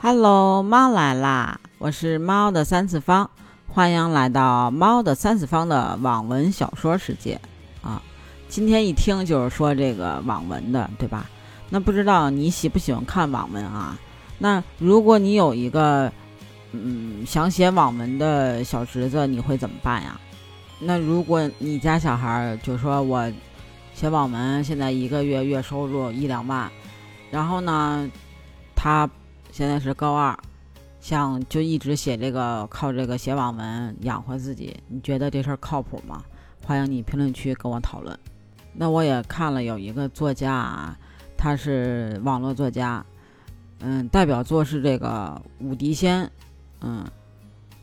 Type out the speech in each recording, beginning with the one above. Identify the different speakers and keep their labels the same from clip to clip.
Speaker 1: Hello，猫来啦！我是猫的三次方，欢迎来到猫的三次方的网文小说世界啊！今天一听就是说这个网文的，对吧？那不知道你喜不喜欢看网文啊？那如果你有一个嗯想写网文的小侄子，你会怎么办呀？那如果你家小孩儿就说我写网文，现在一个月月收入一两万，然后呢，他。现在是高二，想就一直写这个，靠这个写网文养活自己。你觉得这事儿靠谱吗？欢迎你评论区跟我讨论。那我也看了有一个作家啊，他是网络作家，嗯，代表作是这个武迪仙，嗯，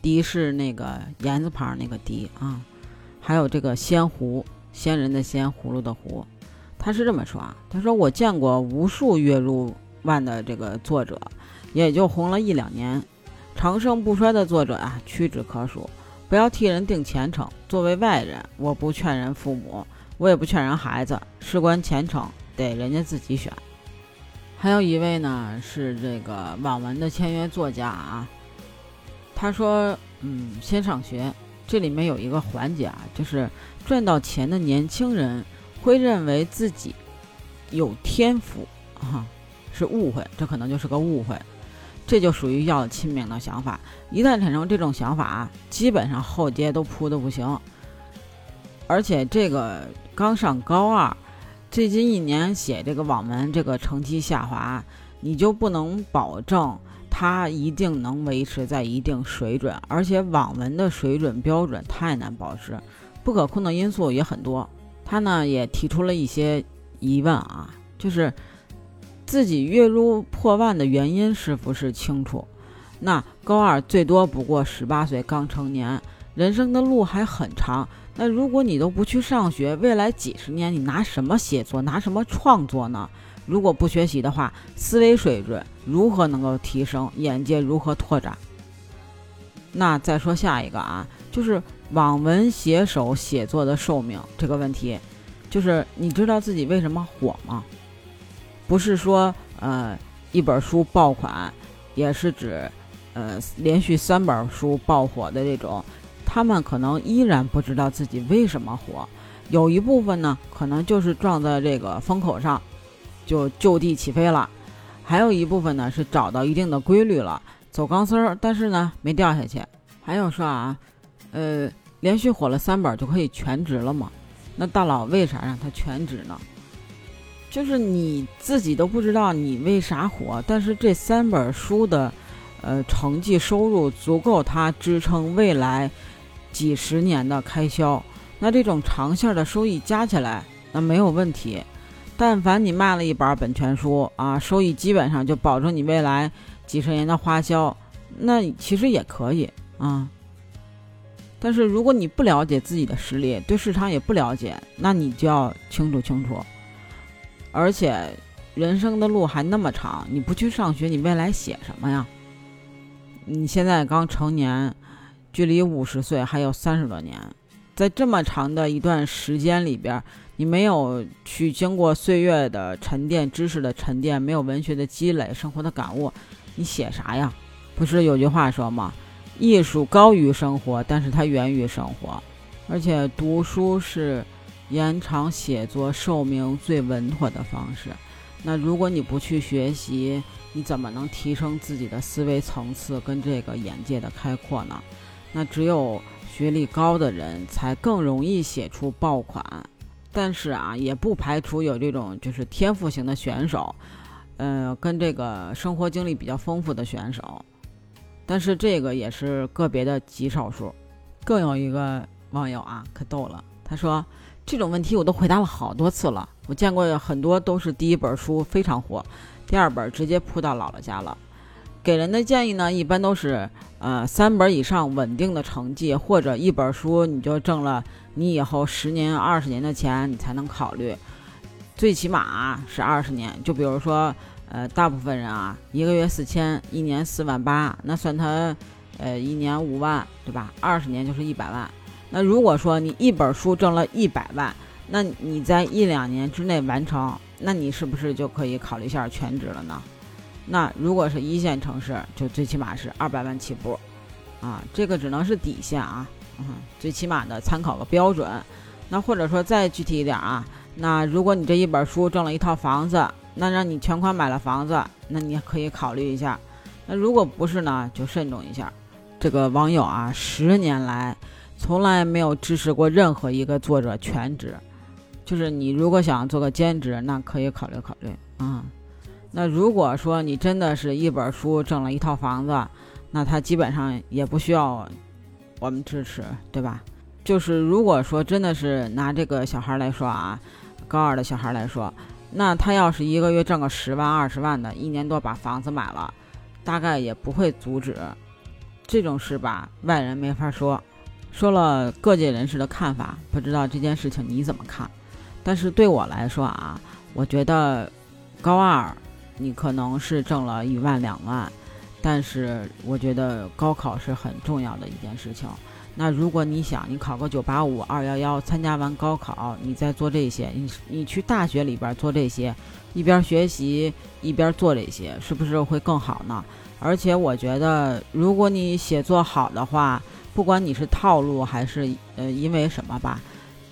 Speaker 1: 迪是那个言字旁那个迪啊，还有这个仙狐，仙人的仙，葫芦的葫。他是这么说啊，他说我见过无数月入万的这个作者。也就红了一两年，长盛不衰的作者啊，屈指可数。不要替人定前程。作为外人，我不劝人父母，我也不劝人孩子，事关前程，得人家自己选。还有一位呢，是这个网文的签约作家啊，他说：“嗯，先上学。这里面有一个环节啊，就是赚到钱的年轻人会认为自己有天赋啊，是误会，这可能就是个误会。”这就属于要亲命的想法，一旦产生这种想法，基本上后街都扑的不行。而且这个刚上高二，最近一年写这个网文，这个成绩下滑，你就不能保证他一定能维持在一定水准。而且网文的水准标准太难保持，不可控的因素也很多。他呢也提出了一些疑问啊，就是。自己月入破万的原因是不是清楚？那高二最多不过十八岁，刚成年，人生的路还很长。那如果你都不去上学，未来几十年你拿什么写作，拿什么创作呢？如果不学习的话，思维水准如何能够提升？眼界如何拓展？那再说下一个啊，就是网文写手写作的寿命这个问题，就是你知道自己为什么火吗？不是说，呃，一本书爆款，也是指，呃，连续三本书爆火的这种，他们可能依然不知道自己为什么火。有一部分呢，可能就是撞在这个风口上，就就地起飞了；还有一部分呢，是找到一定的规律了，走钢丝儿，但是呢，没掉下去。还有说啊，呃，连续火了三本就可以全职了吗？那大佬为啥让他全职呢？就是你自己都不知道你为啥火，但是这三本书的，呃，成绩收入足够他支撑未来几十年的开销。那这种长线的收益加起来，那没有问题。但凡你卖了一本本权书啊，收益基本上就保证你未来几十年的花销。那其实也可以啊。但是如果你不了解自己的实力，对市场也不了解，那你就要清楚清楚。而且，人生的路还那么长，你不去上学，你未来写什么呀？你现在刚成年，距离五十岁还有三十多年，在这么长的一段时间里边，你没有去经过岁月的沉淀、知识的沉淀，没有文学的积累、生活的感悟，你写啥呀？不是有句话说吗？艺术高于生活，但是它源于生活，而且读书是。延长写作寿命最稳妥的方式。那如果你不去学习，你怎么能提升自己的思维层次跟这个眼界的开阔呢？那只有学历高的人才更容易写出爆款。但是啊，也不排除有这种就是天赋型的选手，呃，跟这个生活经历比较丰富的选手。但是这个也是个别的极少数。更有一个网友啊，可逗了，他说。这种问题我都回答了好多次了。我见过很多都是第一本书非常火，第二本直接扑到姥姥家了。给人的建议呢，一般都是呃三本以上稳定的成绩，或者一本书你就挣了你以后十年、二十年的钱，你才能考虑。最起码是二十年。就比如说呃，大部分人啊，一个月四千，一年四万八，那算他呃一年五万，对吧？二十年就是一百万。那如果说你一本书挣了一百万，那你在一两年之内完成，那你是不是就可以考虑一下全职了呢？那如果是一线城市，就最起码是二百万起步，啊，这个只能是底线啊，嗯，最起码的参考个标准。那或者说再具体一点啊，那如果你这一本书挣了一套房子，那让你全款买了房子，那你可以考虑一下。那如果不是呢，就慎重一下。这个网友啊，十年来从来没有支持过任何一个作者全职，就是你如果想做个兼职，那可以考虑考虑啊。那如果说你真的是一本书挣了一套房子，那他基本上也不需要我们支持，对吧？就是如果说真的是拿这个小孩来说啊，高二的小孩来说，那他要是一个月挣个十万二十万的，一年多把房子买了，大概也不会阻止。这种事吧，外人没法说。说了各界人士的看法，不知道这件事情你怎么看？但是对我来说啊，我觉得高二。你可能是挣了一万两万，但是我觉得高考是很重要的一件事情。那如果你想你考个九八五二幺幺，参加完高考，你再做这些，你你去大学里边做这些，一边学习一边做这些，是不是会更好呢？而且我觉得，如果你写作好的话，不管你是套路还是呃因为什么吧。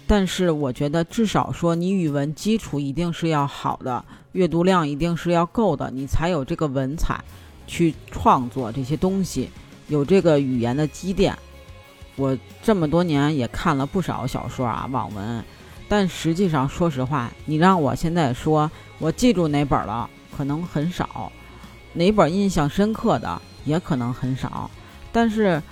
Speaker 1: 但是我觉得，至少说你语文基础一定是要好的，阅读量一定是要够的，你才有这个文采去创作这些东西，有这个语言的积淀。我这么多年也看了不少小说啊，网文，但实际上说实话，你让我现在说我记住哪本了，可能很少；哪本印象深刻的也可能很少。但是，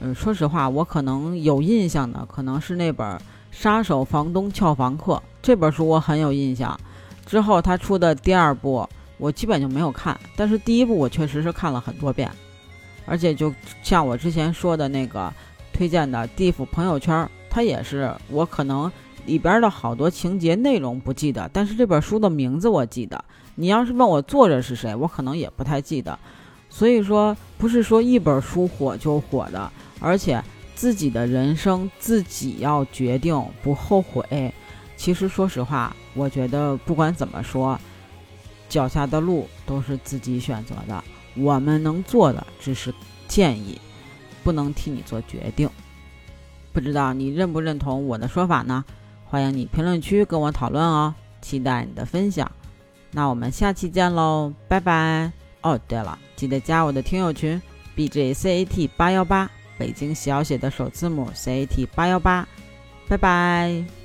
Speaker 1: 嗯，说实话，我可能有印象的，可能是那本。杀手房东俏房客这本书我很有印象，之后他出的第二部我基本就没有看，但是第一部我确实是看了很多遍，而且就像我之前说的那个推荐的《地府朋友圈》，它也是我可能里边的好多情节内容不记得，但是这本书的名字我记得。你要是问我作者是谁，我可能也不太记得。所以说，不是说一本书火就火的，而且。自己的人生自己要决定，不后悔。其实说实话，我觉得不管怎么说，脚下的路都是自己选择的。我们能做的只是建议，不能替你做决定。不知道你认不认同我的说法呢？欢迎你评论区跟我讨论哦，期待你的分享。那我们下期见喽，拜拜。哦，对了，记得加我的听友群 b j c a t 八幺八。北京小写的首字母 C A T 八幺八，拜拜。